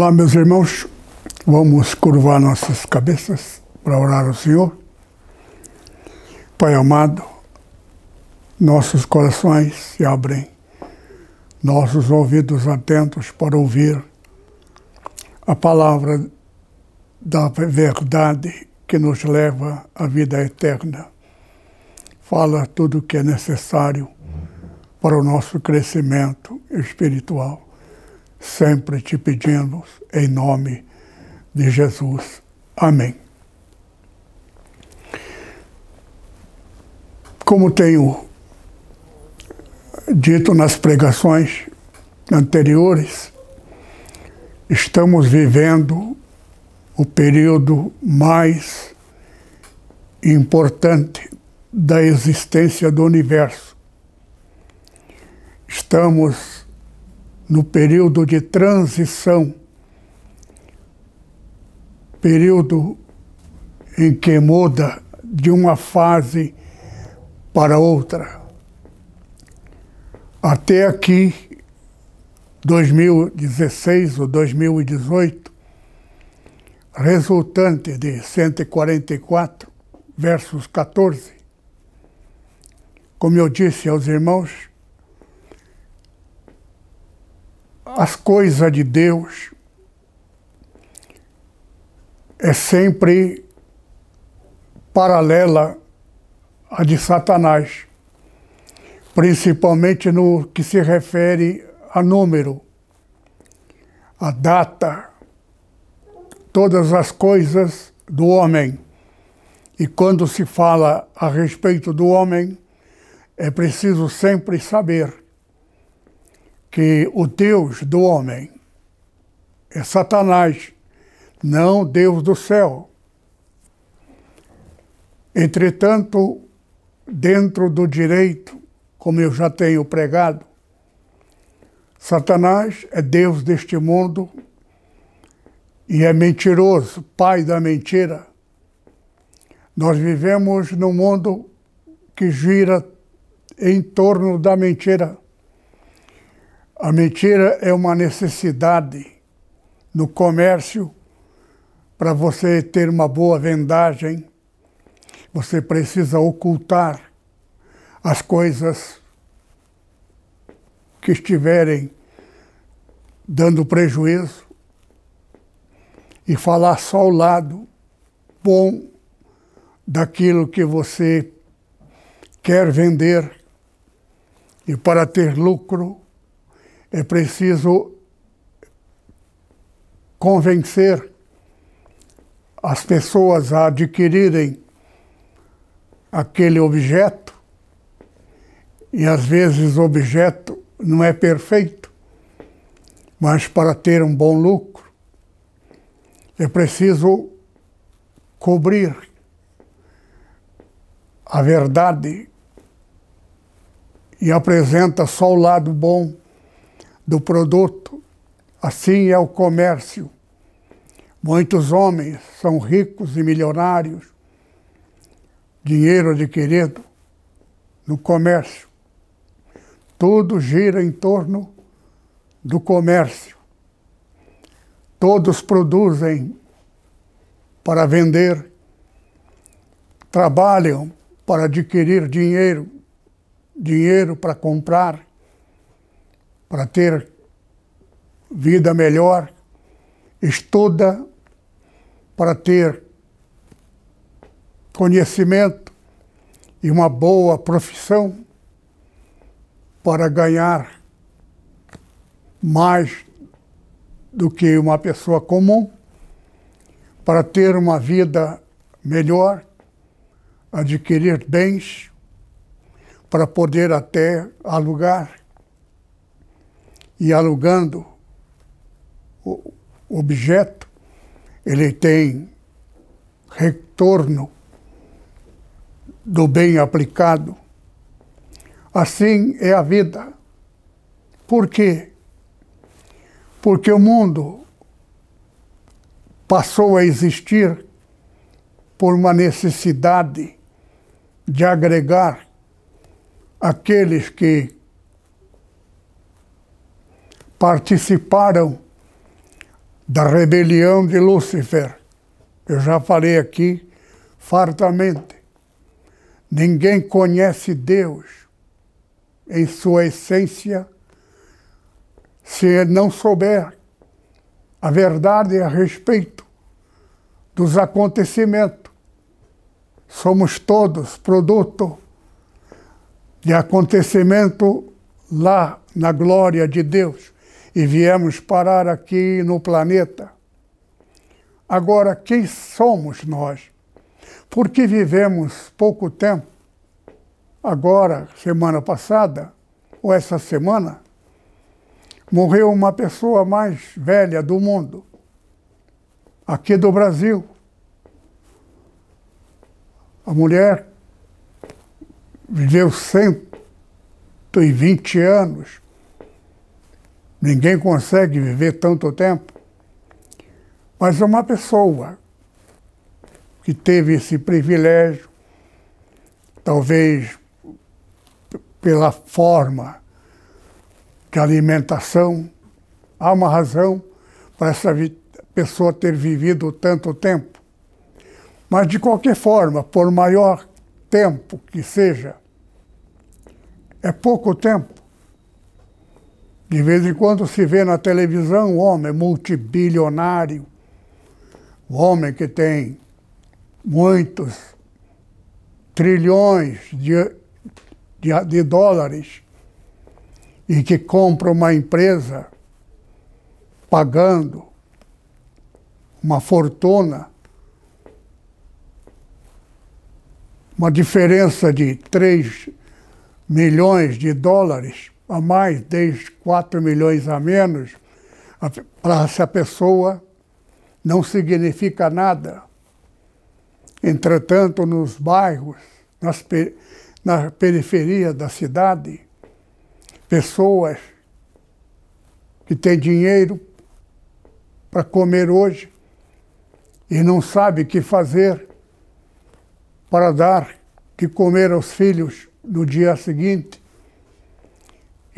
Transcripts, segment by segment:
Olá, meus irmãos. Vamos curvar nossas cabeças para orar ao Senhor. Pai amado, nossos corações se abrem, nossos ouvidos atentos para ouvir a palavra da verdade que nos leva à vida eterna. Fala tudo o que é necessário para o nosso crescimento espiritual sempre te pedimos em nome de Jesus. Amém. Como tenho dito nas pregações anteriores, estamos vivendo o período mais importante da existência do universo. Estamos no período de transição, período em que muda de uma fase para outra. Até aqui, 2016 ou 2018, resultante de 144, versos 14. Como eu disse aos irmãos, as coisas de Deus é sempre paralela à de Satanás, principalmente no que se refere a número, a data, todas as coisas do homem. E quando se fala a respeito do homem, é preciso sempre saber que o Deus do homem é Satanás, não Deus do céu. Entretanto, dentro do direito, como eu já tenho pregado, Satanás é Deus deste mundo e é mentiroso, pai da mentira. Nós vivemos num mundo que gira em torno da mentira. A mentira é uma necessidade no comércio para você ter uma boa vendagem. Você precisa ocultar as coisas que estiverem dando prejuízo e falar só o lado bom daquilo que você quer vender. E para ter lucro, é preciso convencer as pessoas a adquirirem aquele objeto, e às vezes o objeto não é perfeito, mas para ter um bom lucro é preciso cobrir a verdade e apresenta só o lado bom do produto. Assim é o comércio. Muitos homens são ricos e milionários, dinheiro adquirido no comércio. Tudo gira em torno do comércio. Todos produzem para vender, trabalham para adquirir dinheiro, dinheiro para comprar para ter vida melhor, estuda para ter conhecimento e uma boa profissão para ganhar mais do que uma pessoa comum, para ter uma vida melhor, adquirir bens, para poder até alugar e alugando o objeto, ele tem retorno do bem aplicado. Assim é a vida. Por quê? Porque o mundo passou a existir por uma necessidade de agregar aqueles que participaram da rebelião de Lúcifer. Eu já falei aqui fartamente. Ninguém conhece Deus em sua essência se não souber a verdade a respeito dos acontecimentos. Somos todos produto de acontecimento lá na glória de Deus e viemos parar aqui no planeta. Agora, quem somos nós? Porque vivemos pouco tempo, agora, semana passada, ou essa semana, morreu uma pessoa mais velha do mundo, aqui do Brasil. A mulher viveu 120 anos. Ninguém consegue viver tanto tempo. Mas uma pessoa que teve esse privilégio, talvez pela forma de alimentação, há uma razão para essa pessoa ter vivido tanto tempo. Mas, de qualquer forma, por maior tempo que seja, é pouco tempo. De vez em quando se vê na televisão um homem multibilionário, um homem que tem muitos trilhões de, de, de dólares e que compra uma empresa pagando uma fortuna, uma diferença de 3 milhões de dólares a mais, desde 4 milhões a menos, para essa pessoa não significa nada. Entretanto, nos bairros, nas, na periferia da cidade, pessoas que têm dinheiro para comer hoje e não sabem o que fazer para dar que comer aos filhos no dia seguinte.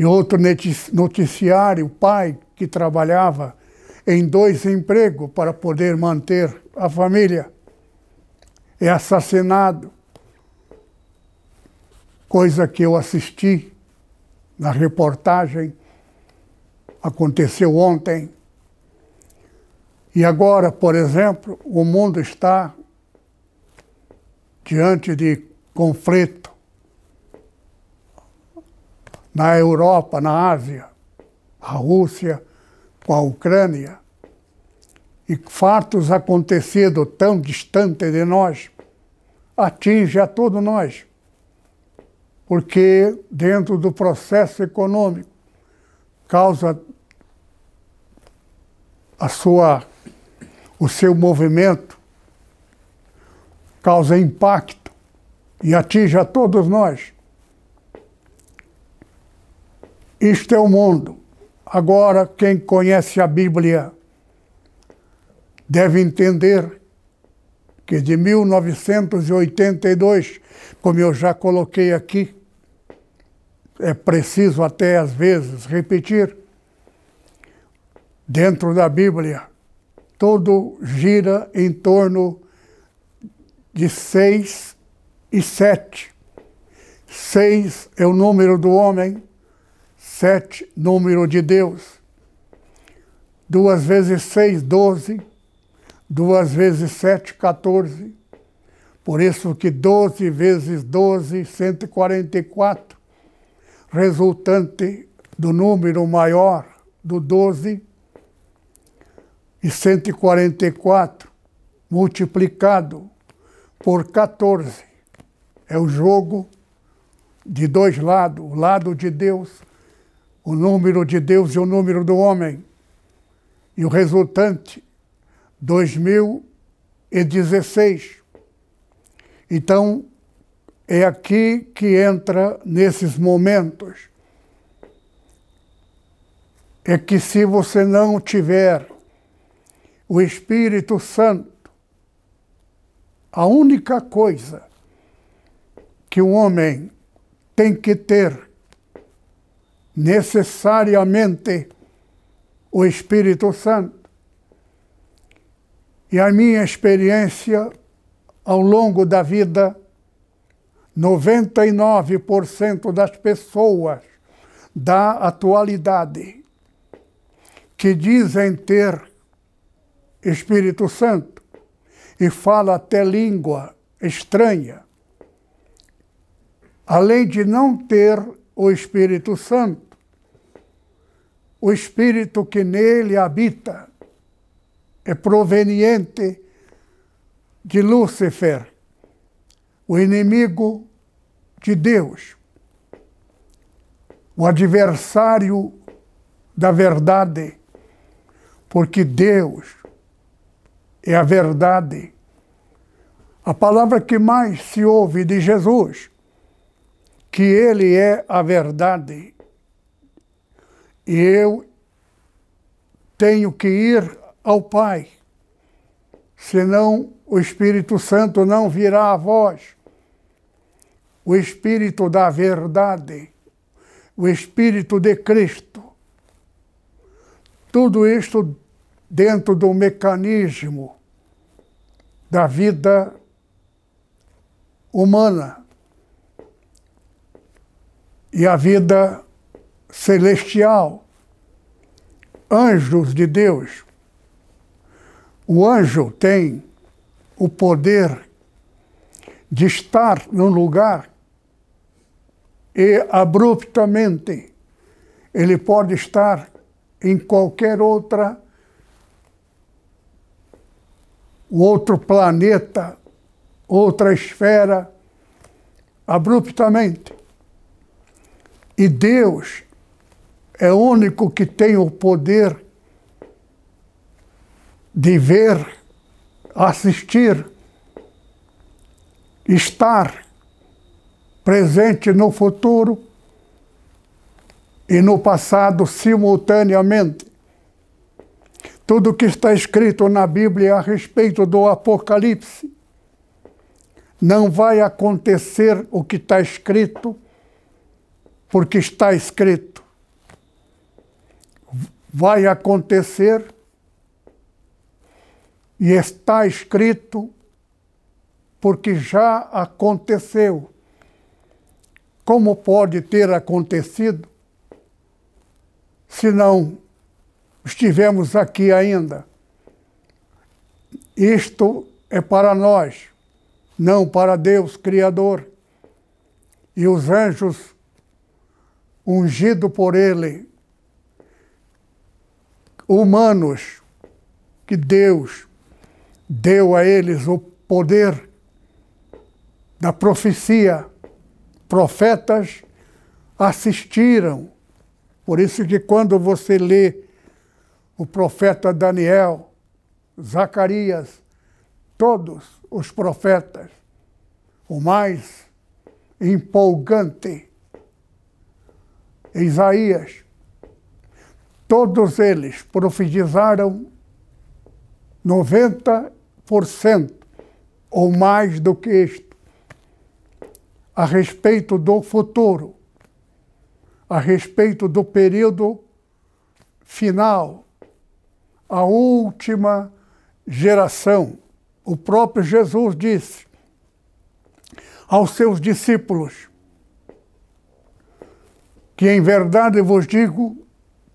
E outro noticiário, o pai que trabalhava em dois empregos para poder manter a família, é assassinado. Coisa que eu assisti na reportagem, aconteceu ontem. E agora, por exemplo, o mundo está diante de conflito na Europa, na Ásia, a Rússia com a Ucrânia, e fatos acontecidos tão distantes de nós, atinge a todos nós porque dentro do processo econômico causa a sua o seu movimento causa impacto e atinge a todos nós. Isto é o mundo. Agora, quem conhece a Bíblia deve entender que de 1982, como eu já coloquei aqui, é preciso até às vezes repetir, dentro da Bíblia, tudo gira em torno de seis e sete. Seis é o número do homem, sete, número de Deus. Duas vezes seis, doze. Duas vezes sete, 14. Por isso que doze vezes doze, cento e quarenta e quatro resultante do número maior do 12 e 144 multiplicado por 14. É o jogo de dois lados, o lado de Deus, o número de Deus e o número do homem. E o resultante 2016. Então, é aqui que entra nesses momentos. É que se você não tiver o Espírito Santo, a única coisa que o homem tem que ter necessariamente o Espírito Santo. E a minha experiência ao longo da vida, 99% das pessoas da atualidade que dizem ter Espírito Santo e fala até língua estranha, além de não ter o Espírito Santo, o Espírito que nele habita é proveniente de Lúcifer, o inimigo de Deus, o adversário da verdade, porque Deus é a verdade. A palavra que mais se ouve de Jesus, que Ele é a verdade. E eu tenho que ir ao Pai, senão o Espírito Santo não virá a vós. O Espírito da verdade, o Espírito de Cristo. Tudo isto dentro do mecanismo da vida humana e a vida celestial. Anjos de Deus. O anjo tem o poder de estar num lugar e abruptamente ele pode estar em qualquer outra outro planeta, outra esfera, abruptamente. E Deus é o único que tem o poder de ver assistir, estar presente no futuro e no passado simultaneamente. Tudo que está escrito na Bíblia a respeito do Apocalipse não vai acontecer o que está escrito, porque está escrito. Vai acontecer e está escrito porque já aconteceu. Como pode ter acontecido se não estivemos aqui ainda? Isto é para nós, não para Deus Criador. E os anjos, ungidos por Ele, humanos que Deus deu a eles o poder da profecia. Profetas assistiram. Por isso que quando você lê o profeta Daniel, Zacarias, todos os profetas, o mais empolgante, Isaías, todos eles profetizaram 90% ou mais do que isto a respeito do futuro, a respeito do período final, a última geração. O próprio Jesus disse aos seus discípulos que em verdade vos digo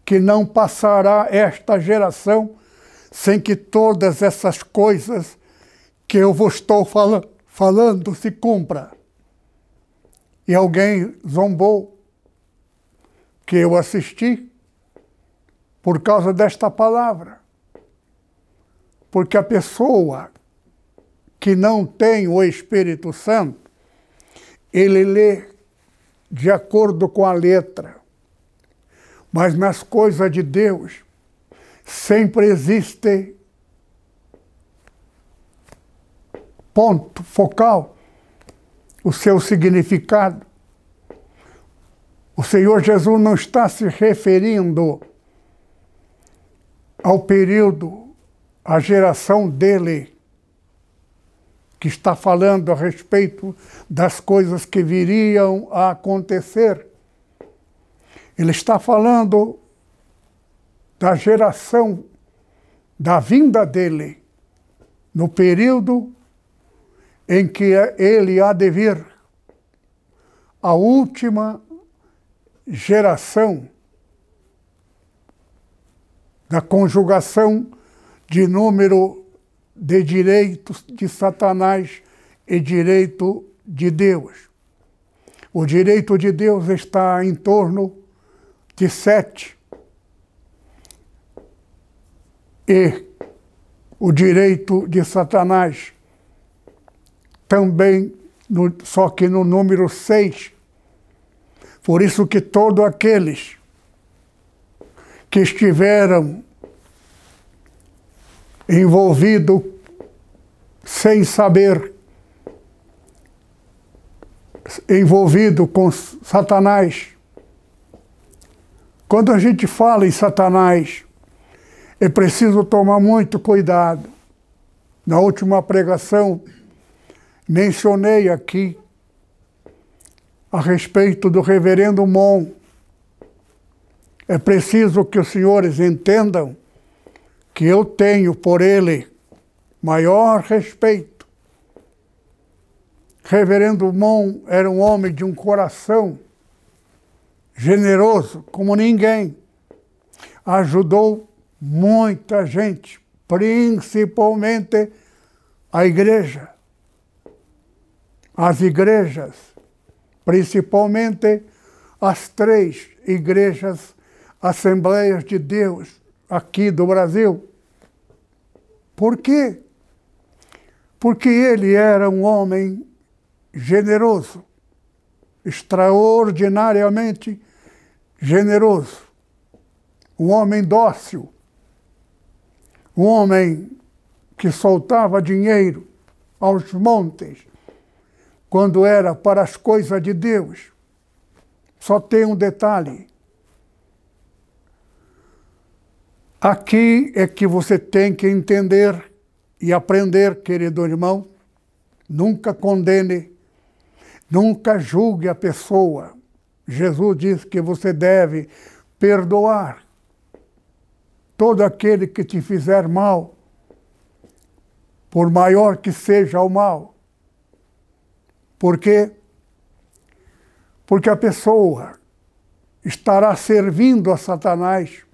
que não passará esta geração sem que todas essas coisas que eu vos estou fala falando se cumpra. E alguém zombou que eu assisti por causa desta palavra. Porque a pessoa que não tem o Espírito Santo, ele lê de acordo com a letra. Mas nas coisas de Deus, sempre existe ponto focal, o seu significado. O Senhor Jesus não está se referindo ao período, à geração dele, que está falando a respeito das coisas que viriam a acontecer. Ele está falando da geração da vinda dele, no período em que ele há de vir, a última geração da conjugação de número de direitos de Satanás e direito de Deus. O direito de Deus está em torno de sete. E o direito de Satanás também, no, só que no número seis. Por isso que todos aqueles que estiveram envolvidos sem saber, envolvido com Satanás. Quando a gente fala em Satanás, é preciso tomar muito cuidado. Na última pregação, mencionei aqui a respeito do reverendo Mon. É preciso que os senhores entendam que eu tenho por ele maior respeito. Reverendo Mon era um homem de um coração generoso como ninguém. Ajudou muita gente, principalmente a igreja, as igrejas, principalmente as três igrejas Assembleias de Deus aqui do Brasil. Por quê? Porque ele era um homem generoso, extraordinariamente generoso, um homem dócil, um homem que soltava dinheiro aos montes quando era para as coisas de Deus. Só tem um detalhe: Aqui é que você tem que entender e aprender, querido irmão. Nunca condene, nunca julgue a pessoa. Jesus diz que você deve perdoar todo aquele que te fizer mal, por maior que seja o mal. Por quê? Porque a pessoa estará servindo a Satanás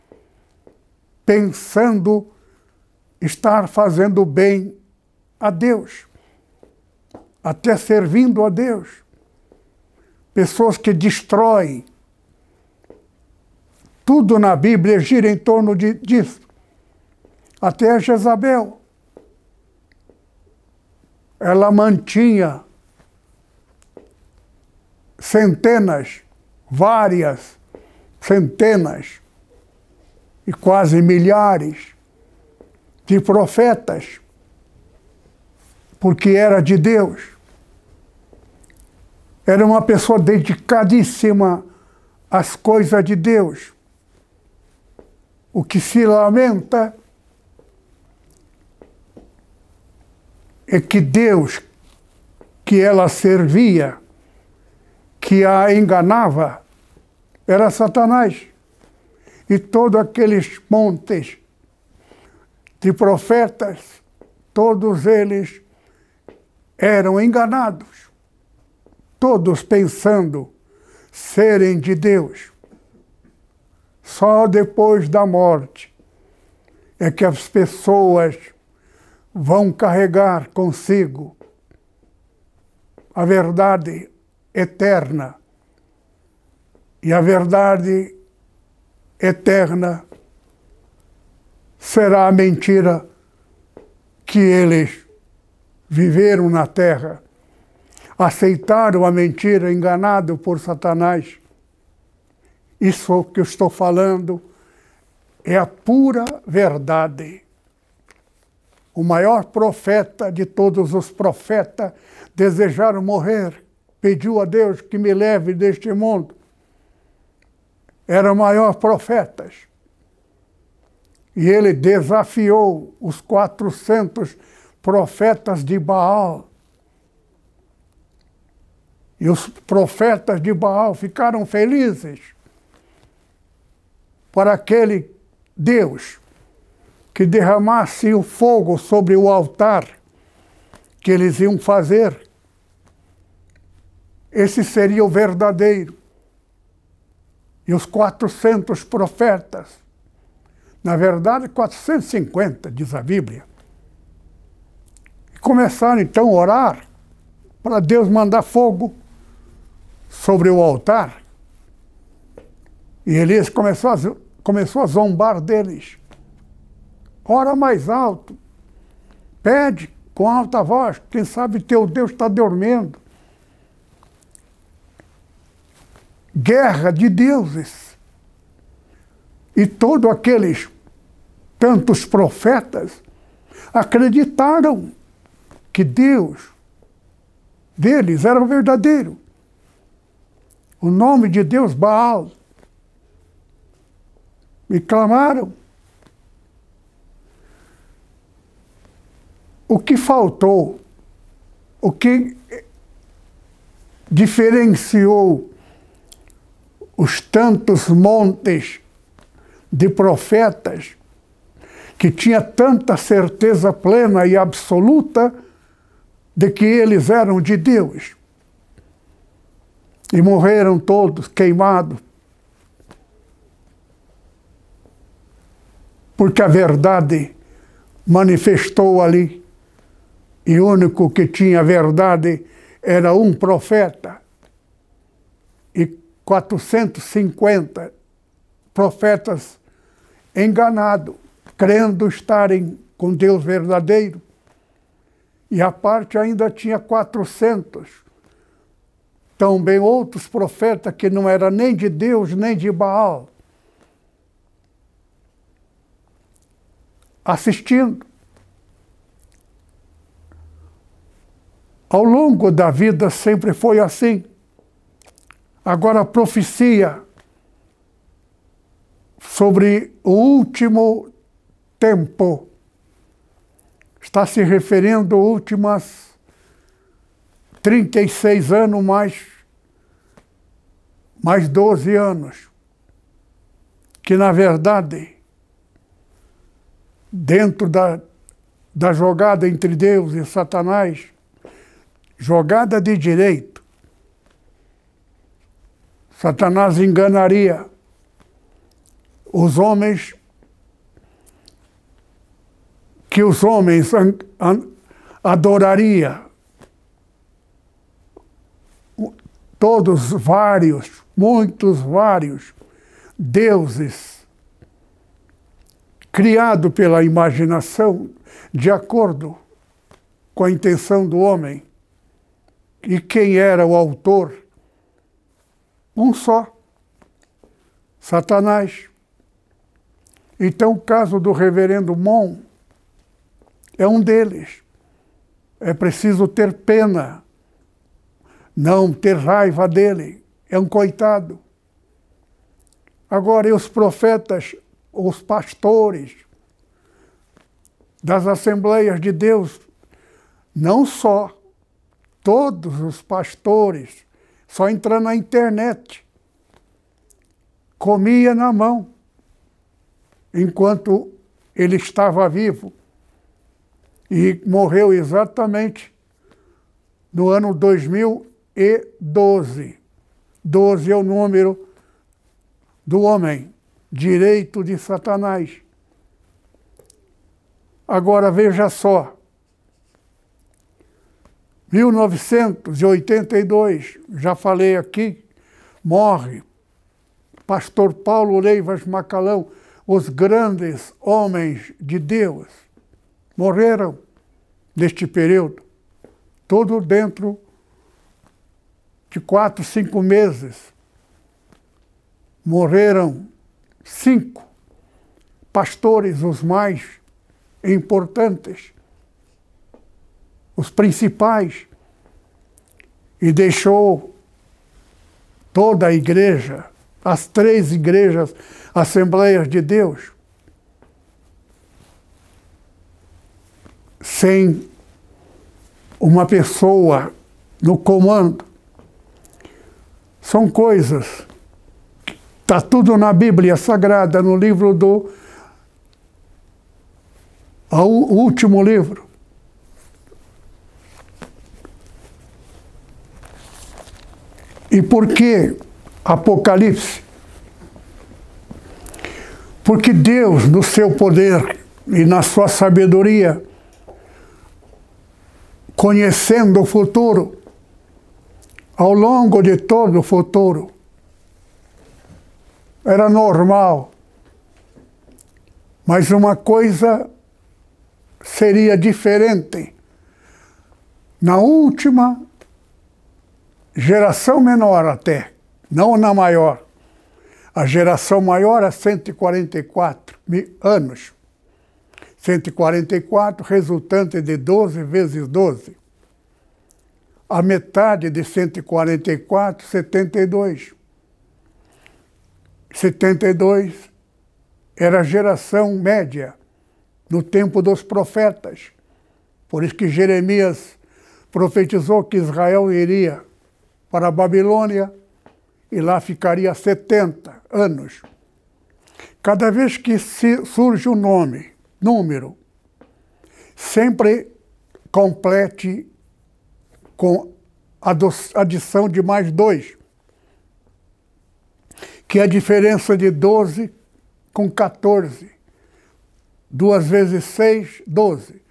pensando estar fazendo bem a Deus, até servindo a Deus. Pessoas que destroem. Tudo na Bíblia gira em torno de, disso. Até Jezabel. Ela mantinha centenas, várias centenas e quase milhares de profetas, porque era de Deus. Era uma pessoa dedicadíssima às coisas de Deus. O que se lamenta é que Deus que ela servia, que a enganava, era Satanás e todos aqueles montes de profetas, todos eles eram enganados, todos pensando serem de Deus. Só depois da morte é que as pessoas vão carregar consigo a verdade eterna. E a verdade eterna será a mentira que eles viveram na terra, aceitaram a mentira, enganado por Satanás. Isso que eu estou falando é a pura verdade. o maior profeta de todos os profetas, desejaram morrer, pediu a Deus que me leve deste mundo. Era o maior profeta. E ele desafiou os 400 profetas de Baal. E os profetas de Baal ficaram felizes para aquele Deus que derramasse o fogo sobre o altar que eles iam fazer. Esse seria o verdadeiro. E os 400 profetas, na verdade 450, diz a Bíblia, e começaram então a orar para Deus mandar fogo sobre o altar. E Elias começou a, começou a zombar deles. Ora mais alto. Pede com alta voz. Quem sabe teu Deus está dormindo. Guerra de deuses. E todos aqueles tantos profetas acreditaram que Deus deles era verdadeiro. O nome de Deus, Baal. E clamaram. O que faltou, o que diferenciou os tantos montes de profetas que tinha tanta certeza plena e absoluta de que eles eram de Deus. E morreram todos queimados. Porque a verdade manifestou ali. E o único que tinha verdade era um profeta e 450 profetas enganados, crendo estarem com Deus verdadeiro. E a parte ainda tinha 400. Também outros profetas que não eram nem de Deus nem de Baal. Assistindo. Ao longo da vida sempre foi assim. Agora, a profecia sobre o último tempo está se referindo aos últimos 36 anos mais, mais 12 anos. Que, na verdade, dentro da, da jogada entre Deus e Satanás, jogada de direito. Satanás enganaria os homens que os homens adoraria todos vários, muitos vários deuses criado pela imaginação de acordo com a intenção do homem. E quem era o autor? Um só: Satanás. Então, o caso do reverendo Mon é um deles. É preciso ter pena, não ter raiva dele. É um coitado. Agora, e os profetas, os pastores das Assembleias de Deus, não só todos os pastores, só entrando na internet. Comia na mão, enquanto ele estava vivo. E morreu exatamente no ano 2012. 12 é o número do homem, direito de Satanás. Agora veja só, 1982, já falei aqui, morre pastor Paulo Leivas Macalão, os grandes homens de Deus morreram neste período, todo dentro de quatro, cinco meses. Morreram cinco pastores, os mais importantes os principais, e deixou toda a igreja, as três igrejas, Assembleias de Deus, sem uma pessoa no comando. São coisas. Está tudo na Bíblia Sagrada, no livro do. O último livro. E por que Apocalipse? Porque Deus, no seu poder e na sua sabedoria, conhecendo o futuro, ao longo de todo o futuro, era normal. Mas uma coisa seria diferente. Na última geração menor até, não na maior. A geração maior é 144 mil anos. 144 resultante de 12 vezes 12. A metade de 144, 72. 72 era a geração média no tempo dos profetas. Por isso que Jeremias profetizou que Israel iria para a Babilônia e lá ficaria 70 anos. Cada vez que surge um nome, número, sempre complete com adição de mais dois, que é a diferença de 12 com 14. Duas vezes 6, 12.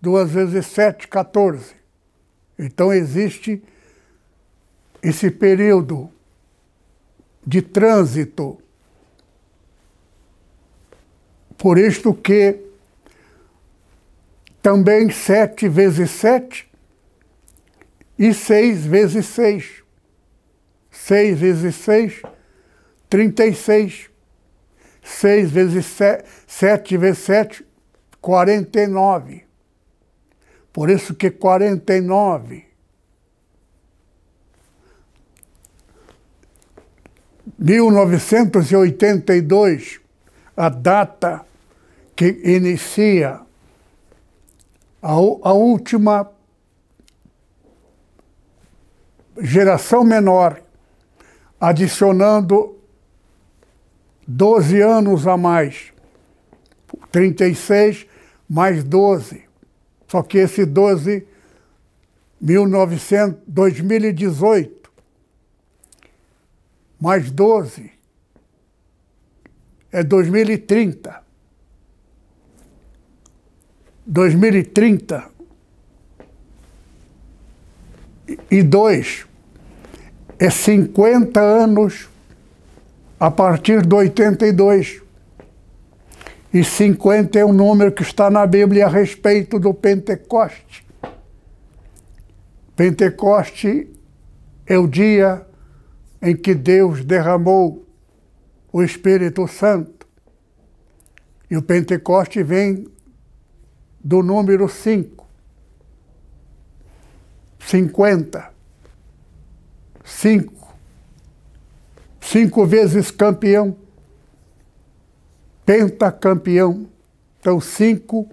Duas vezes 7, 14. Então existe esse período de trânsito. Por isto que também sete vezes sete e seis vezes seis. Seis vezes seis, trinta e seis. Seis vezes sete, sete vezes sete, quarenta e nove. Por isso que quarenta e nove 1982, a data que inicia a, a última geração menor, adicionando 12 anos a mais. 36 mais 12. Só que esse 12, 1900, 2018, mais 12 é 2030. 2030 e 2 é 50 anos a partir de 82. E 50 é o número que está na Bíblia a respeito do Pentecoste. Pentecoste é o dia em que Deus derramou o Espírito Santo. E o Pentecoste vem do número 5. 50. 5. Cinco vezes campeão. Pentacampeão. Então, cinco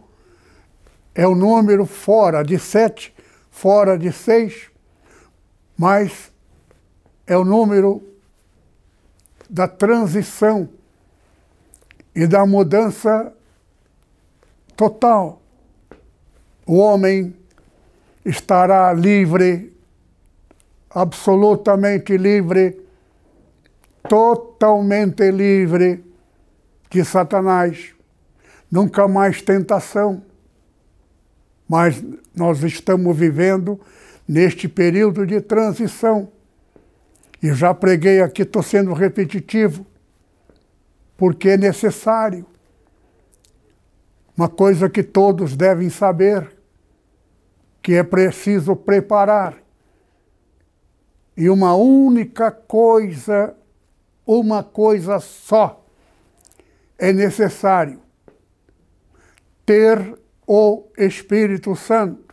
é o número fora de sete, fora de seis, mais é o número da transição e da mudança total. O homem estará livre, absolutamente livre, totalmente livre de Satanás. Nunca mais tentação. Mas nós estamos vivendo neste período de transição e já preguei aqui, estou sendo repetitivo, porque é necessário. Uma coisa que todos devem saber, que é preciso preparar. E uma única coisa, uma coisa só, é necessário: ter o Espírito Santo.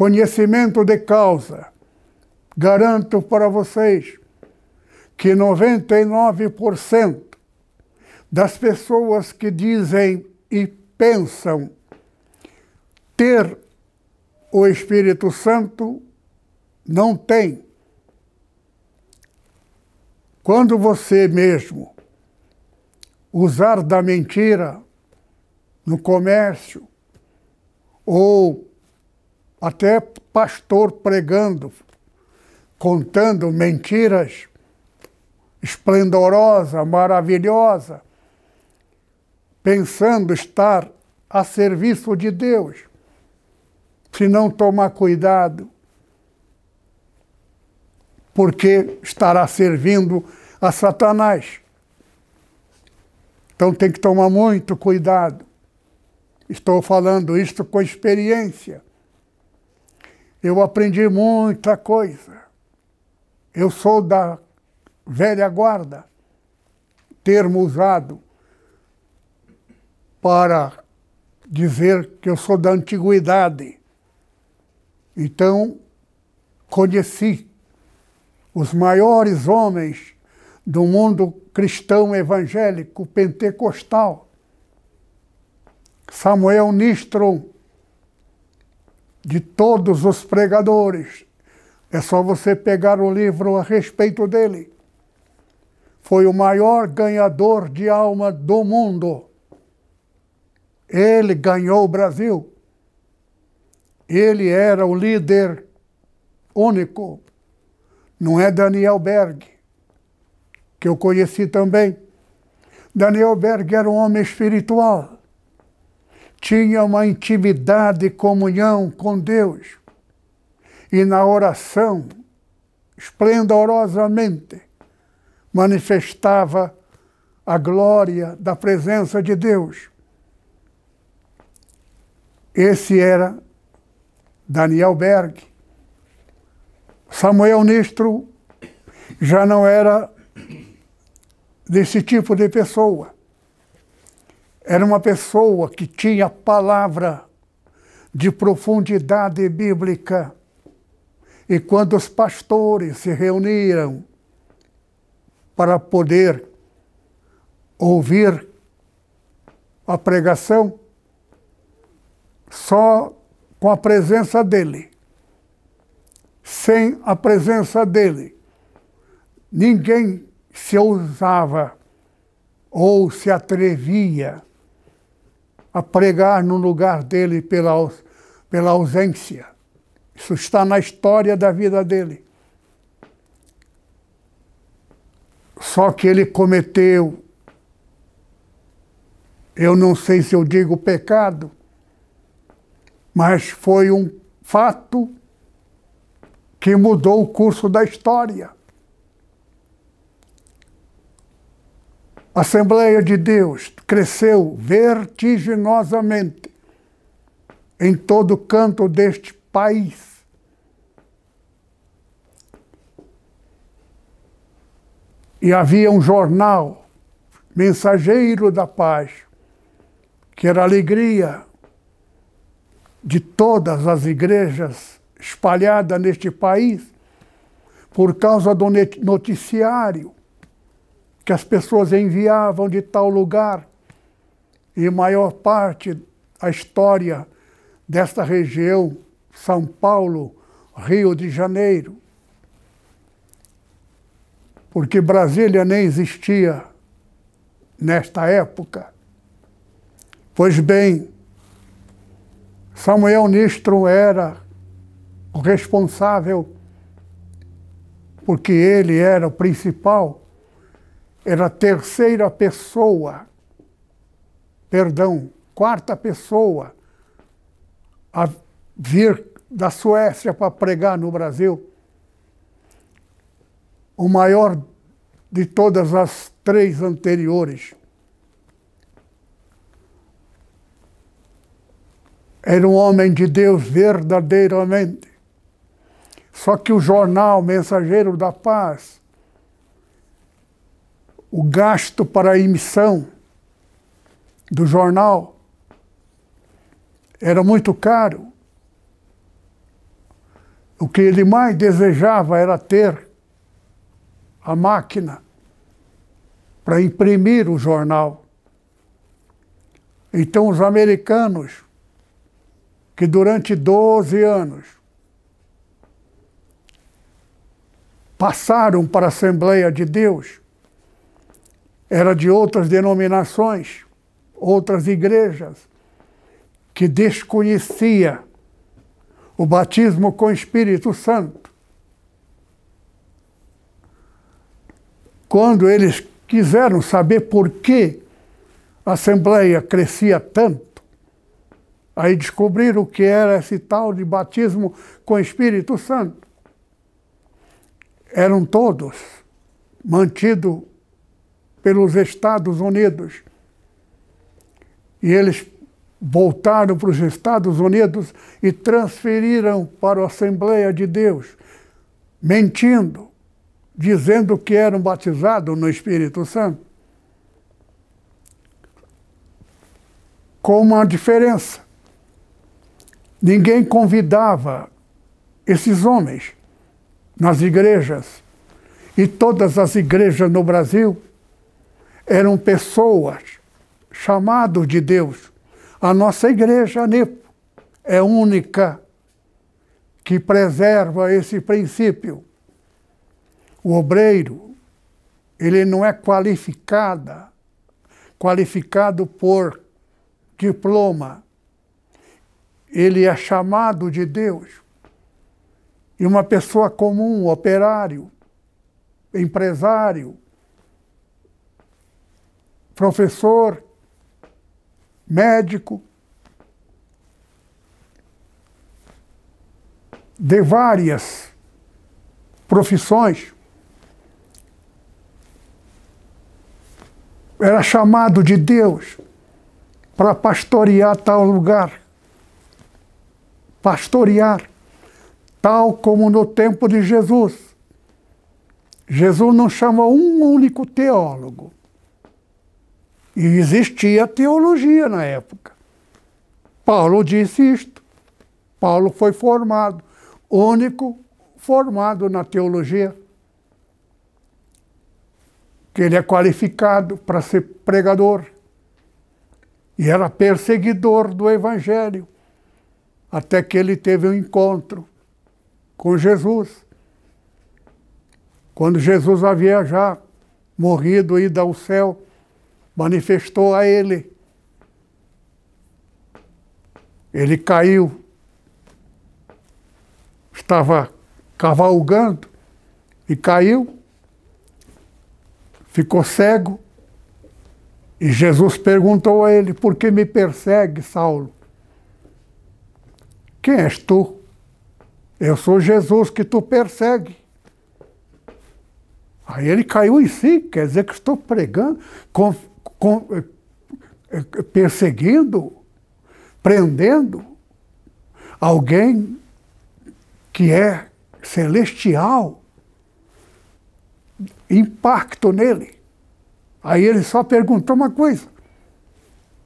conhecimento de causa, garanto para vocês que 99% das pessoas que dizem e pensam ter o Espírito Santo não tem. Quando você mesmo usar da mentira no comércio, ou até pastor pregando, contando mentiras esplendorosa, maravilhosa, pensando estar a serviço de Deus. Se não tomar cuidado, porque estará servindo a Satanás. Então tem que tomar muito cuidado. Estou falando isso com experiência. Eu aprendi muita coisa. Eu sou da velha guarda, termo usado para dizer que eu sou da antiguidade. Então, conheci os maiores homens do mundo cristão evangélico pentecostal. Samuel Nistron, de todos os pregadores. É só você pegar o livro a respeito dele. Foi o maior ganhador de alma do mundo. Ele ganhou o Brasil. Ele era o líder único. Não é Daniel Berg, que eu conheci também. Daniel Berg era um homem espiritual. Tinha uma intimidade e comunhão com Deus. E na oração, esplendorosamente, manifestava a glória da presença de Deus. Esse era Daniel Berg. Samuel Nistro já não era desse tipo de pessoa. Era uma pessoa que tinha palavra de profundidade bíblica. E quando os pastores se reuniram para poder ouvir a pregação, só com a presença dele. Sem a presença dele, ninguém se ousava ou se atrevia a pregar no lugar dele pela, pela ausência. Isso está na história da vida dele. Só que ele cometeu, eu não sei se eu digo pecado, mas foi um fato que mudou o curso da história. A Assembleia de Deus cresceu vertiginosamente em todo canto deste país. E havia um jornal, Mensageiro da Paz, que era a alegria de todas as igrejas espalhadas neste país, por causa do noticiário que as pessoas enviavam de tal lugar. E a maior parte da história desta região, São Paulo, Rio de Janeiro, porque Brasília nem existia nesta época. Pois bem, Samuel Nistro era o responsável, porque ele era o principal, era a terceira pessoa, perdão, quarta pessoa a vir da Suécia para pregar no Brasil o maior de todas as três anteriores. Era um homem de Deus verdadeiramente. Só que o jornal Mensageiro da Paz, o gasto para a emissão do jornal era muito caro. o que ele mais desejava era ter a máquina para imprimir o jornal. Então, os americanos, que durante 12 anos passaram para a Assembleia de Deus, era de outras denominações, outras igrejas, que desconhecia o batismo com o Espírito Santo. Quando eles quiseram saber por que a Assembleia crescia tanto, aí descobriram o que era esse tal de batismo com o Espírito Santo. Eram todos mantidos pelos Estados Unidos. E eles voltaram para os Estados Unidos e transferiram para a Assembleia de Deus, mentindo, dizendo que eram batizados no Espírito Santo. Com uma diferença. Ninguém convidava esses homens nas igrejas. E todas as igrejas no Brasil eram pessoas chamadas de Deus a nossa igreja, a NEPO, é única que preserva esse princípio. O obreiro, ele não é qualificada, qualificado por diploma. Ele é chamado de Deus. E uma pessoa comum, operário, empresário, professor, médico, de várias profissões, era chamado de Deus para pastorear tal lugar. Pastorear, tal como no tempo de Jesus. Jesus não chamou um único teólogo. E existia teologia na época. Paulo disse isto. Paulo foi formado, único formado na teologia. Que ele é qualificado para ser pregador. E era perseguidor do Evangelho. Até que ele teve um encontro com Jesus. Quando Jesus havia já morrido e ido ao céu manifestou a ele. Ele caiu, estava cavalgando e caiu, ficou cego. E Jesus perguntou a ele: Por que me persegue, Saulo? Quem és tu? Eu sou Jesus que tu persegue. Aí ele caiu em si, quer dizer que estou pregando, com, eh, eh, perseguindo, prendendo alguém que é celestial, impacto nele. Aí ele só perguntou uma coisa: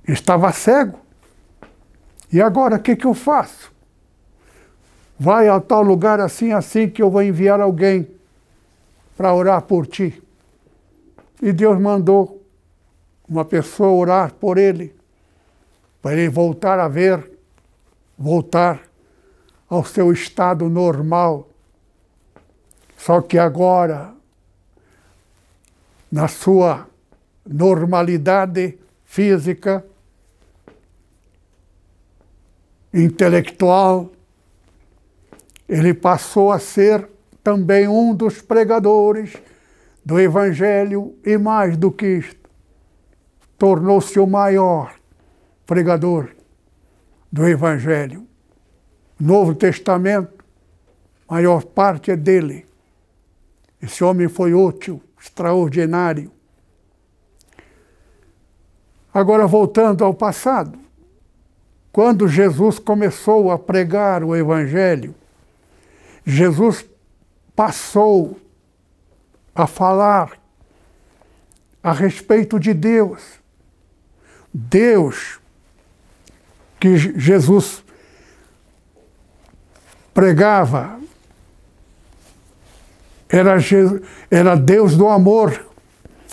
estava cego, e agora o que, que eu faço? Vai a tal lugar assim, assim, que eu vou enviar alguém para orar por ti. E Deus mandou uma pessoa orar por ele, para ele voltar a ver, voltar ao seu estado normal. Só que agora, na sua normalidade física, intelectual, ele passou a ser também um dos pregadores do Evangelho e mais do que isto, tornou-se o maior pregador do Evangelho. Novo Testamento, maior parte é dele. Esse homem foi útil, extraordinário. Agora, voltando ao passado, quando Jesus começou a pregar o Evangelho, Jesus passou a falar a respeito de Deus Deus que Jesus pregava era, era Deus do amor.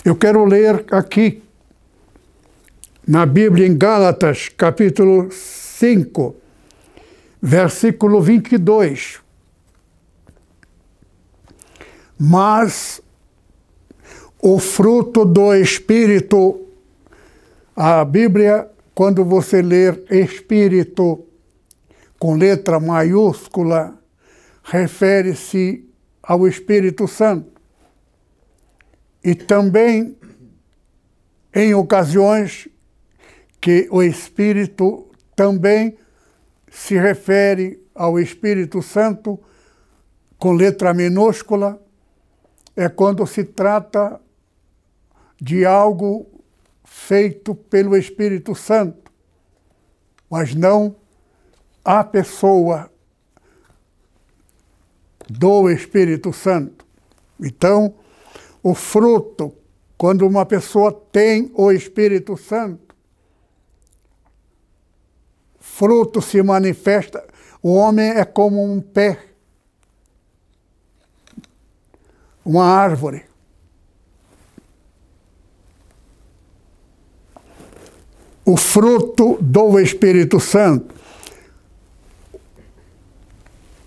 Eu quero ler aqui, na Bíblia, em Gálatas, capítulo 5, versículo 22. Mas o fruto do Espírito, a Bíblia, quando você ler Espírito com letra maiúscula, refere-se ao Espírito Santo. E também em ocasiões que o Espírito também se refere ao Espírito Santo com letra minúscula, é quando se trata de algo feito pelo Espírito Santo, mas não a pessoa do Espírito Santo. Então, o fruto, quando uma pessoa tem o Espírito Santo, fruto se manifesta. O homem é como um pé, uma árvore. O fruto do Espírito Santo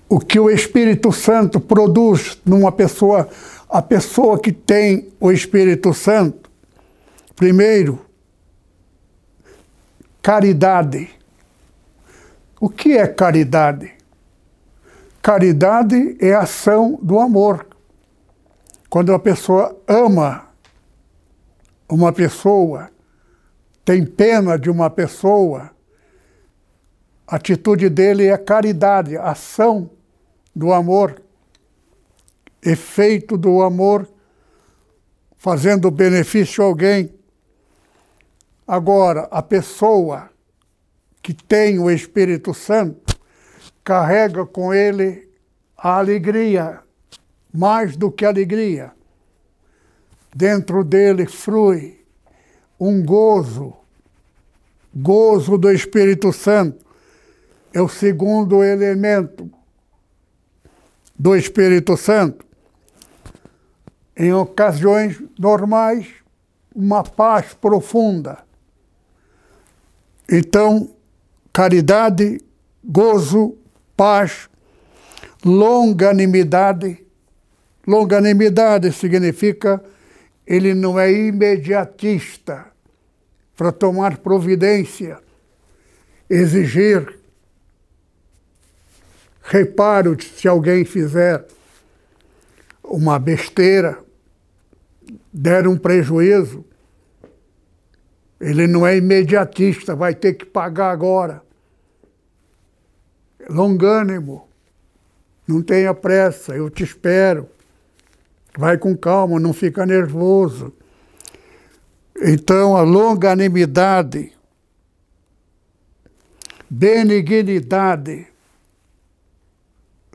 o que o Espírito Santo produz numa pessoa, a pessoa que tem o Espírito Santo, primeiro, caridade. O que é caridade? Caridade é a ação do amor. Quando a pessoa ama uma pessoa, tem pena de uma pessoa, a atitude dele é caridade, ação do amor, efeito do amor, fazendo benefício a alguém. Agora, a pessoa que tem o Espírito Santo carrega com ele a alegria, mais do que alegria. Dentro dele flui um gozo, gozo do Espírito Santo. É o segundo elemento do Espírito Santo. Em ocasiões normais, uma paz profunda. Então, caridade, gozo, paz, longanimidade. Longanimidade significa ele não é imediatista para tomar providência, exigir reparo se alguém fizer uma besteira, der um prejuízo, ele não é imediatista, vai ter que pagar agora. Longânimo, não tenha pressa, eu te espero. Vai com calma, não fica nervoso. Então, a longanimidade, benignidade,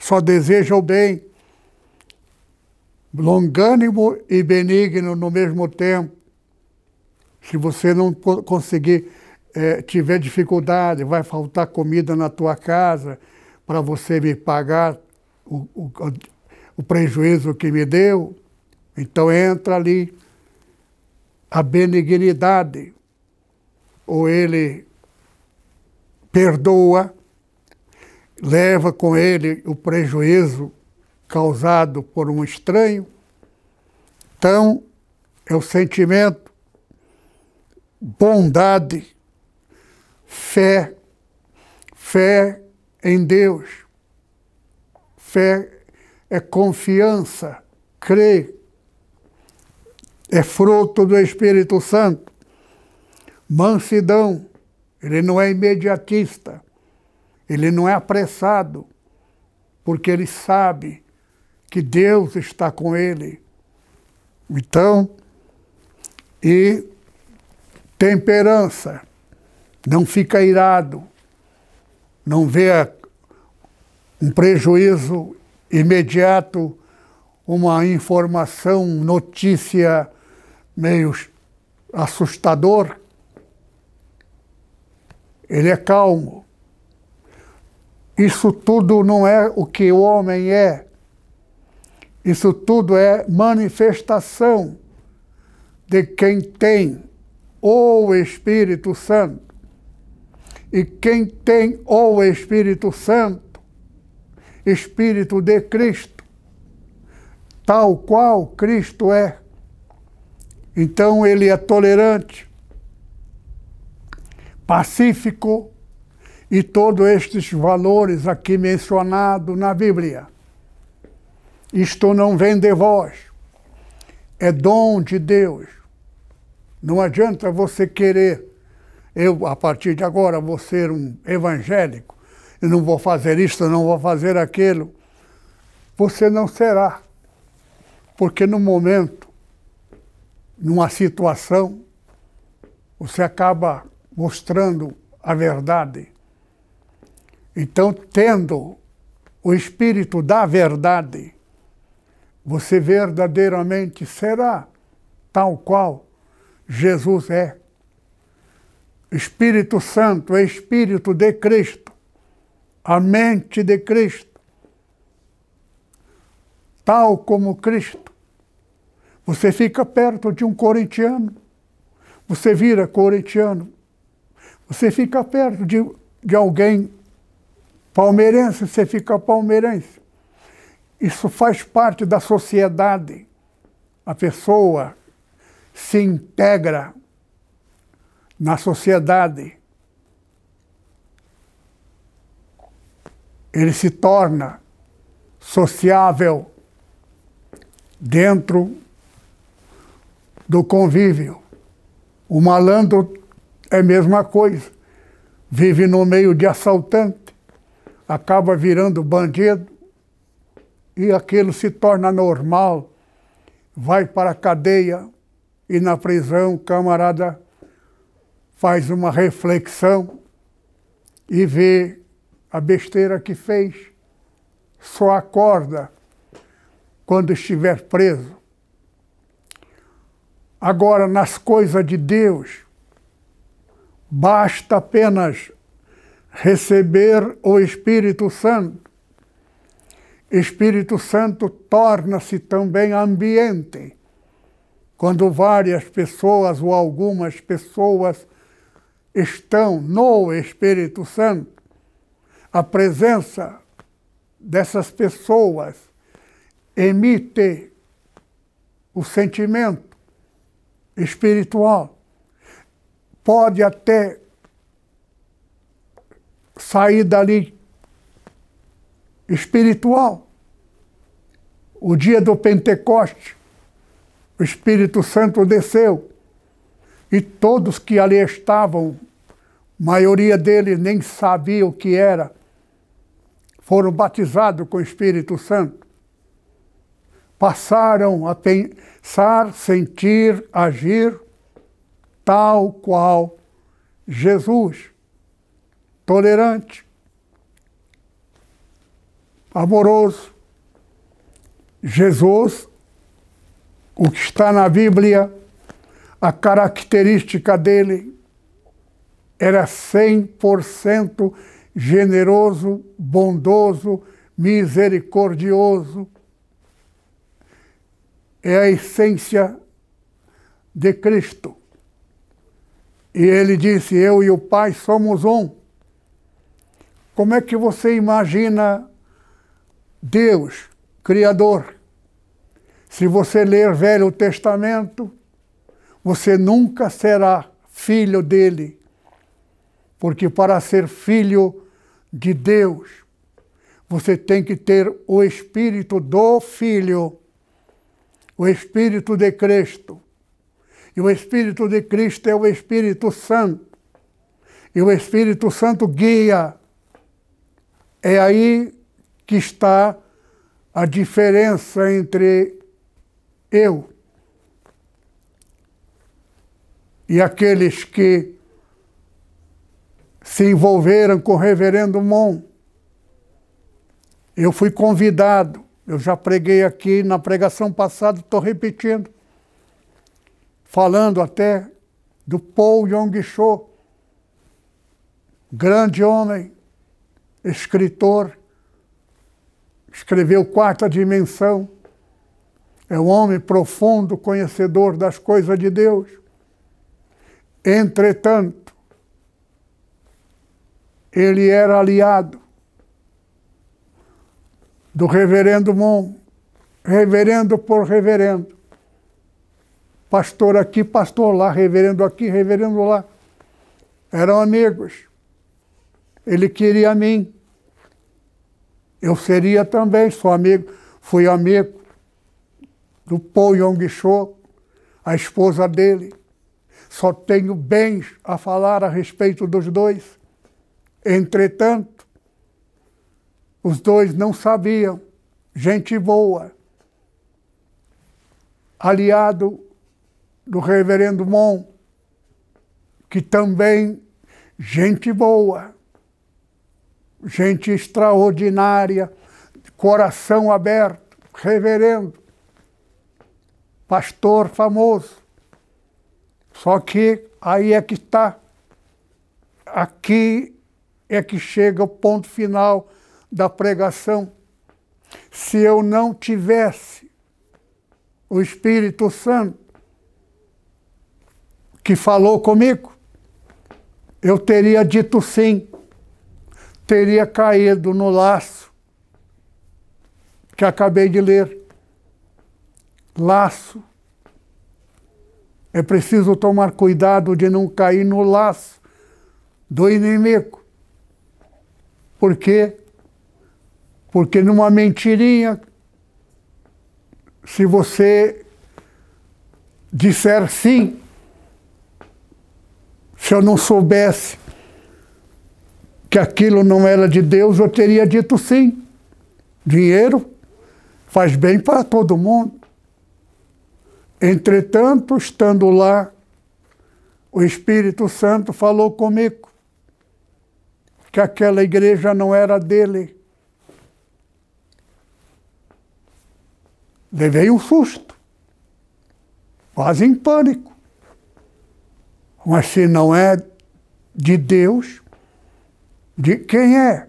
só deseja o bem, longânimo e benigno no mesmo tempo. Se você não conseguir, é, tiver dificuldade, vai faltar comida na tua casa para você me pagar o, o, o prejuízo que me deu, então entra ali a benignidade. Ou ele perdoa leva com ele o prejuízo causado por um estranho. Então, é o sentimento, bondade, fé, fé em Deus. Fé é confiança, crer, é fruto do Espírito Santo. Mansidão, ele não é imediatista ele não é apressado, porque ele sabe que Deus está com ele. Então, e temperança, não fica irado, não vê um prejuízo imediato, uma informação, notícia meio assustador. Ele é calmo. Isso tudo não é o que o homem é. Isso tudo é manifestação de quem tem o Espírito Santo. E quem tem o Espírito Santo, Espírito de Cristo, tal qual Cristo é. Então ele é tolerante, pacífico e todos estes valores aqui mencionados na Bíblia. Isto não vem de vós, é dom de Deus. Não adianta você querer, eu a partir de agora vou ser um evangélico, e não vou fazer isto, não vou fazer aquilo. Você não será. Porque no momento, numa situação, você acaba mostrando a verdade. Então, tendo o espírito da verdade, você verdadeiramente será tal qual Jesus é. Espírito Santo é Espírito de Cristo, a mente de Cristo, tal como Cristo. Você fica perto de um corintiano, você vira corintiano. Você fica perto de, de alguém palmeirense, você fica palmeirense. Isso faz parte da sociedade. A pessoa se integra na sociedade. Ele se torna sociável dentro do convívio. O malandro é a mesma coisa. Vive no meio de assaltante, acaba virando bandido, e aquilo se torna normal, vai para a cadeia e na prisão o camarada faz uma reflexão e vê a besteira que fez. Só acorda quando estiver preso. Agora, nas coisas de Deus, basta apenas receber o Espírito Santo Espírito Santo torna-se também ambiente. Quando várias pessoas ou algumas pessoas estão no Espírito Santo, a presença dessas pessoas emite o sentimento espiritual. Pode até sair dali espiritual. O dia do Pentecoste, o Espírito Santo desceu e todos que ali estavam, maioria deles nem sabia o que era, foram batizados com o Espírito Santo. Passaram a pensar, sentir, agir tal qual Jesus, tolerante, amoroso. Jesus, o que está na Bíblia, a característica dele era 100% generoso, bondoso, misericordioso. É a essência de Cristo. E ele disse: Eu e o Pai somos um. Como é que você imagina Deus, Criador. Se você ler Velho Testamento, você nunca será filho dele, porque para ser filho de Deus, você tem que ter o espírito do Filho, o espírito de Cristo. E o espírito de Cristo é o Espírito Santo. E o Espírito Santo guia. É aí que está a diferença entre eu e aqueles que se envolveram com o reverendo Mon. Eu fui convidado, eu já preguei aqui na pregação passada, estou repetindo, falando até do Paul Yong-cho, grande homem, escritor, escreveu Quarta Dimensão, é um homem profundo, conhecedor das coisas de Deus. Entretanto, ele era aliado do reverendo Mon, reverendo por reverendo. Pastor aqui, pastor lá, reverendo aqui, reverendo lá. Eram amigos. Ele queria a mim. Eu seria também, sou amigo, fui amigo do Paul Yong Cho, a esposa dele. Só tenho bens a falar a respeito dos dois. Entretanto, os dois não sabiam, gente boa, aliado do reverendo Mon, que também gente boa, gente extraordinária, coração aberto, reverendo, pastor famoso. Só que aí é que está. Aqui é que chega o ponto final da pregação. Se eu não tivesse o Espírito Santo que falou comigo, eu teria dito sim, teria caído no laço que acabei de ler. Laço. É preciso tomar cuidado de não cair no laço do inimigo. Por quê? Porque numa mentirinha, se você disser sim, se eu não soubesse que aquilo não era de Deus, eu teria dito sim. Dinheiro faz bem para todo mundo. Entretanto, estando lá, o Espírito Santo falou comigo que aquela igreja não era dele. Levei um susto, quase em pânico. Mas se não é de Deus, de quem é?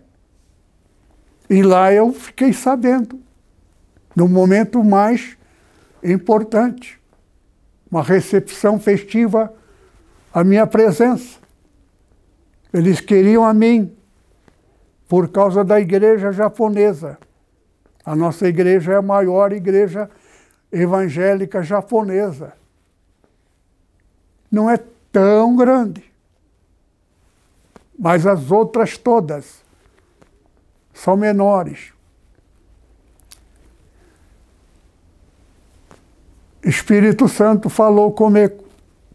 E lá eu fiquei sabendo, no momento mais importante, uma recepção festiva à minha presença. Eles queriam a mim por causa da igreja japonesa. A nossa igreja é a maior igreja evangélica japonesa. Não é tão grande. Mas as outras todas são menores. Espírito Santo falou comigo.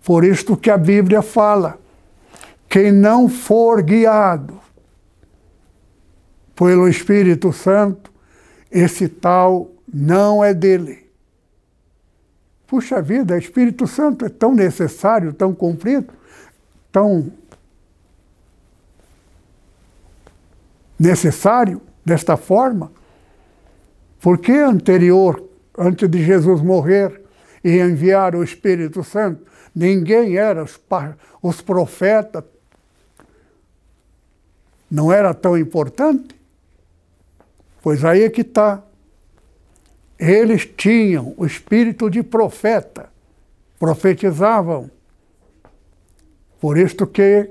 Por isto que a Bíblia fala: quem não for guiado pelo Espírito Santo, esse tal não é dele. Puxa vida, Espírito Santo é tão necessário, tão cumprido, tão necessário desta forma. Por que anterior, antes de Jesus morrer e enviar o Espírito Santo, ninguém era os, os profetas? Não era tão importante? Pois aí é que está eles tinham o espírito de profeta, profetizavam. Por isto que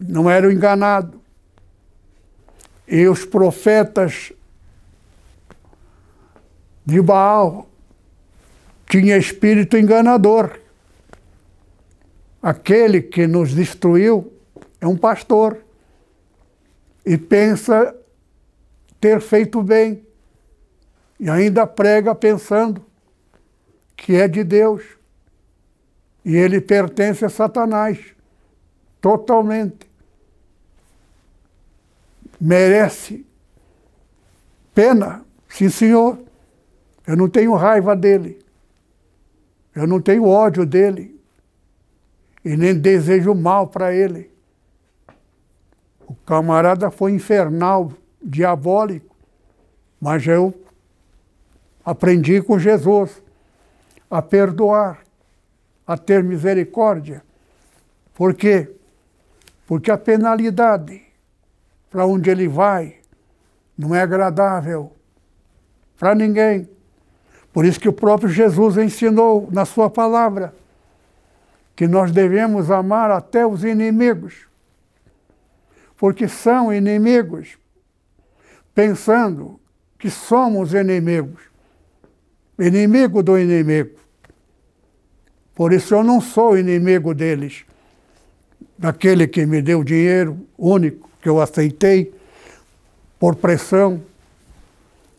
não eram enganados. E os profetas de Baal tinham espírito enganador. Aquele que nos destruiu é um pastor e pensa ter feito bem e ainda prega pensando que é de Deus. E ele pertence a Satanás, totalmente. Merece pena, sim, senhor. Eu não tenho raiva dele. Eu não tenho ódio dele. E nem desejo mal para ele. O camarada foi infernal, diabólico. Mas eu Aprendi com Jesus a perdoar, a ter misericórdia. Por quê? Porque a penalidade para onde ele vai não é agradável para ninguém. Por isso que o próprio Jesus ensinou na sua palavra que nós devemos amar até os inimigos, porque são inimigos, pensando que somos inimigos, inimigo do inimigo. Por isso eu não sou inimigo deles, daquele que me deu dinheiro único, que eu aceitei por pressão,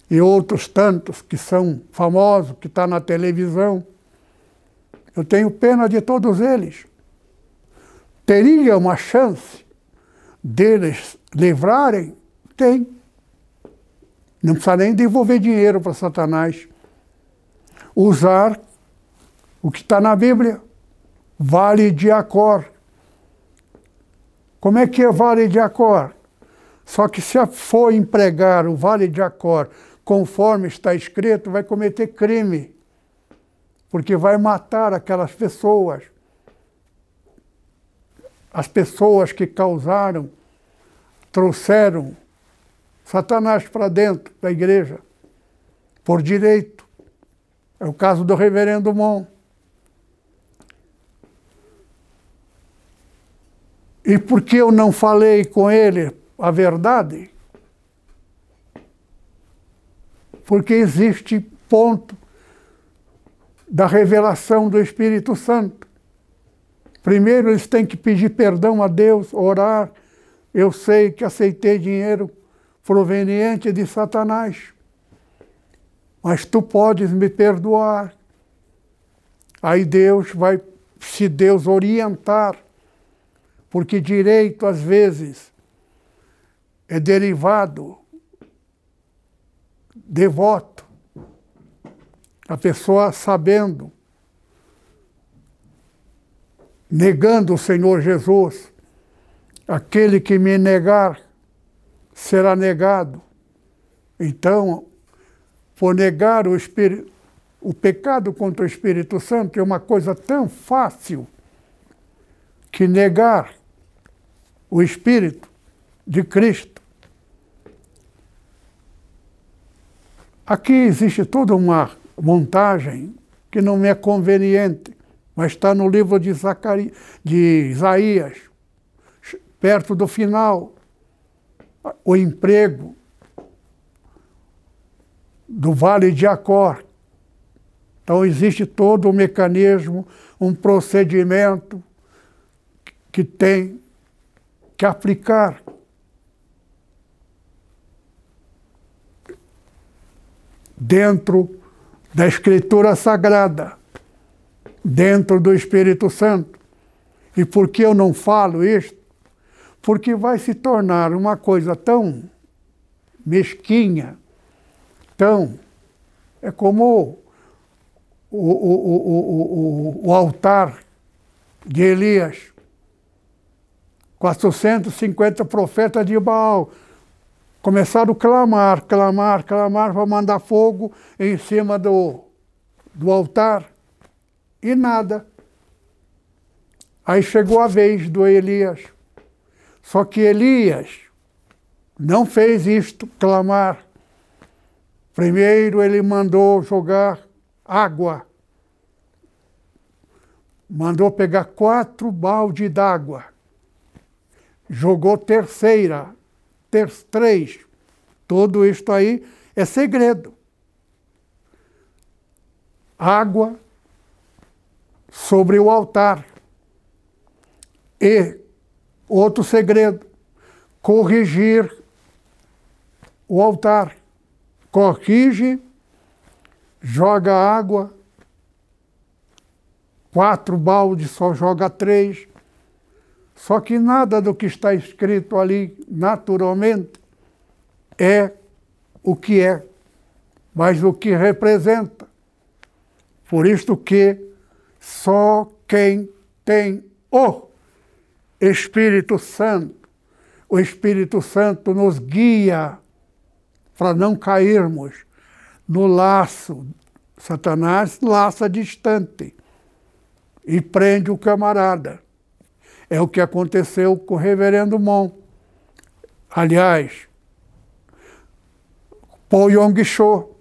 e outros tantos que são famosos, que estão tá na televisão. Eu tenho pena de todos eles. Teria uma chance deles livrarem? Tem. Não precisa nem devolver dinheiro para Satanás. Usar o que está na Bíblia. Vale de Acor. Como é que é Vale de Acor? Só que se for empregar o Vale de Acor conforme está escrito, vai cometer crime. Porque vai matar aquelas pessoas. As pessoas que causaram, trouxeram Satanás para dentro da igreja, por direito. É o caso do reverendo Mon. E por que eu não falei com ele a verdade? Porque existe ponto da revelação do Espírito Santo. Primeiro eles têm que pedir perdão a Deus, orar. Eu sei que aceitei dinheiro proveniente de Satanás, mas tu podes me perdoar. Aí Deus vai, se Deus orientar, porque direito às vezes é derivado devoto. A pessoa sabendo, negando o Senhor Jesus, aquele que me negar será negado. Então, por negar o Espírito, o pecado contra o Espírito Santo é uma coisa tão fácil que negar o Espírito de Cristo. Aqui existe toda uma montagem que não me é conveniente, mas está no livro de, Zacari... de Isaías, perto do final. O emprego do Vale de Acor. Então, existe todo um mecanismo, um procedimento que tem que aplicar. Dentro da Escritura Sagrada, dentro do Espírito Santo. E por que eu não falo isto? Porque vai se tornar uma coisa tão mesquinha, tão. É como o, o, o, o, altar de Elias. 450 profetas de Baal começaram a clamar, clamar, clamar para mandar fogo em cima do, do altar. E nada. Aí chegou a vez do Elias. Só que Elias não fez isto, clamar. Primeiro ele mandou jogar água. Mandou pegar quatro baldes d'água. Jogou terceira, ter, três. Tudo isto aí é segredo. Água sobre o altar. E outro segredo, corrigir o altar. Corrige, joga água, quatro baldes, só joga três. Só que nada do que está escrito ali, naturalmente, é o que é, mas o que representa. Por isto que só quem tem o Espírito Santo, o Espírito Santo nos guia para não cairmos no laço. Satanás laça distante e prende o camarada. É o que aconteceu com o reverendo Mon. Aliás, Paul Yong-cho,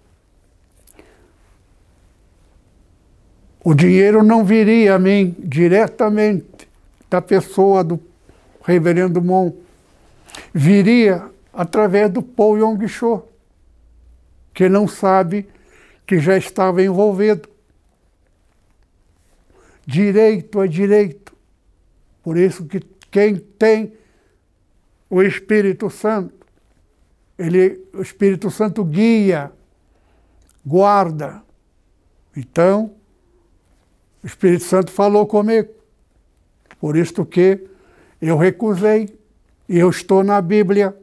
O dinheiro não viria a mim diretamente da pessoa do reverendo Mon. Viria através do Paul Yong Cho, que não sabe que já estava envolvido. Direito é direito. Por isso que quem tem o Espírito Santo, ele, o Espírito Santo guia, guarda. Então, o Espírito Santo falou comigo. Por isso que eu recusei. Eu estou na Bíblia.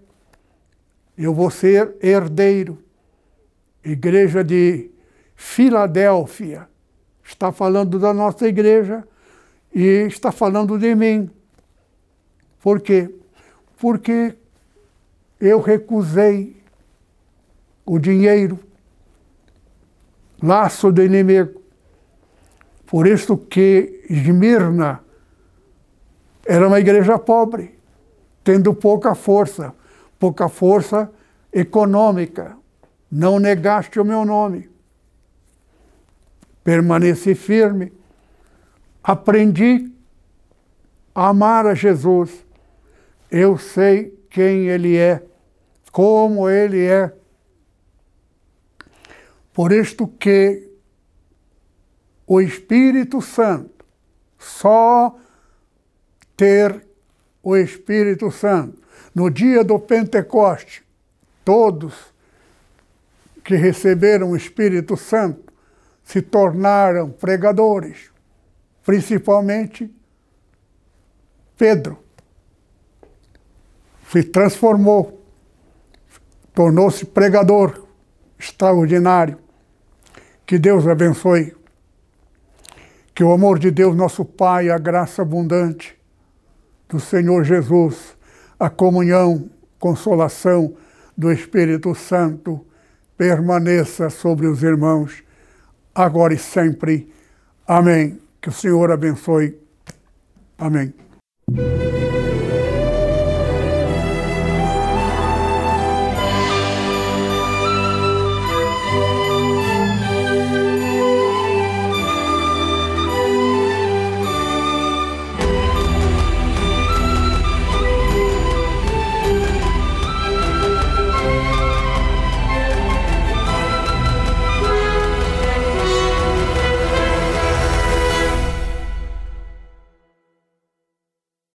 Eu vou ser herdeiro. Igreja de Filadélfia está falando da nossa igreja e está falando de mim. Por quê? Porque eu recusei o dinheiro, laço do inimigo. Por isso que Esmirna era uma igreja pobre, tendo pouca força, pouca força econômica. Não negaste o meu nome. Permaneci firme. Aprendi a amar a Jesus. Eu sei quem Ele é, como Ele é. Por isto que o Espírito Santo, só ter o Espírito Santo, no dia do Pentecoste, todos que receberam o Espírito Santo se tornaram pregadores, principalmente Pedro. Se transformou, tornou-se pregador extraordinário. Que Deus abençoe. Que o amor de Deus, nosso Pai, a graça abundante do Senhor Jesus, a comunhão, consolação do Espírito Santo, permaneça sobre os irmãos, agora e sempre. Amém. Que o Senhor abençoe. Amém.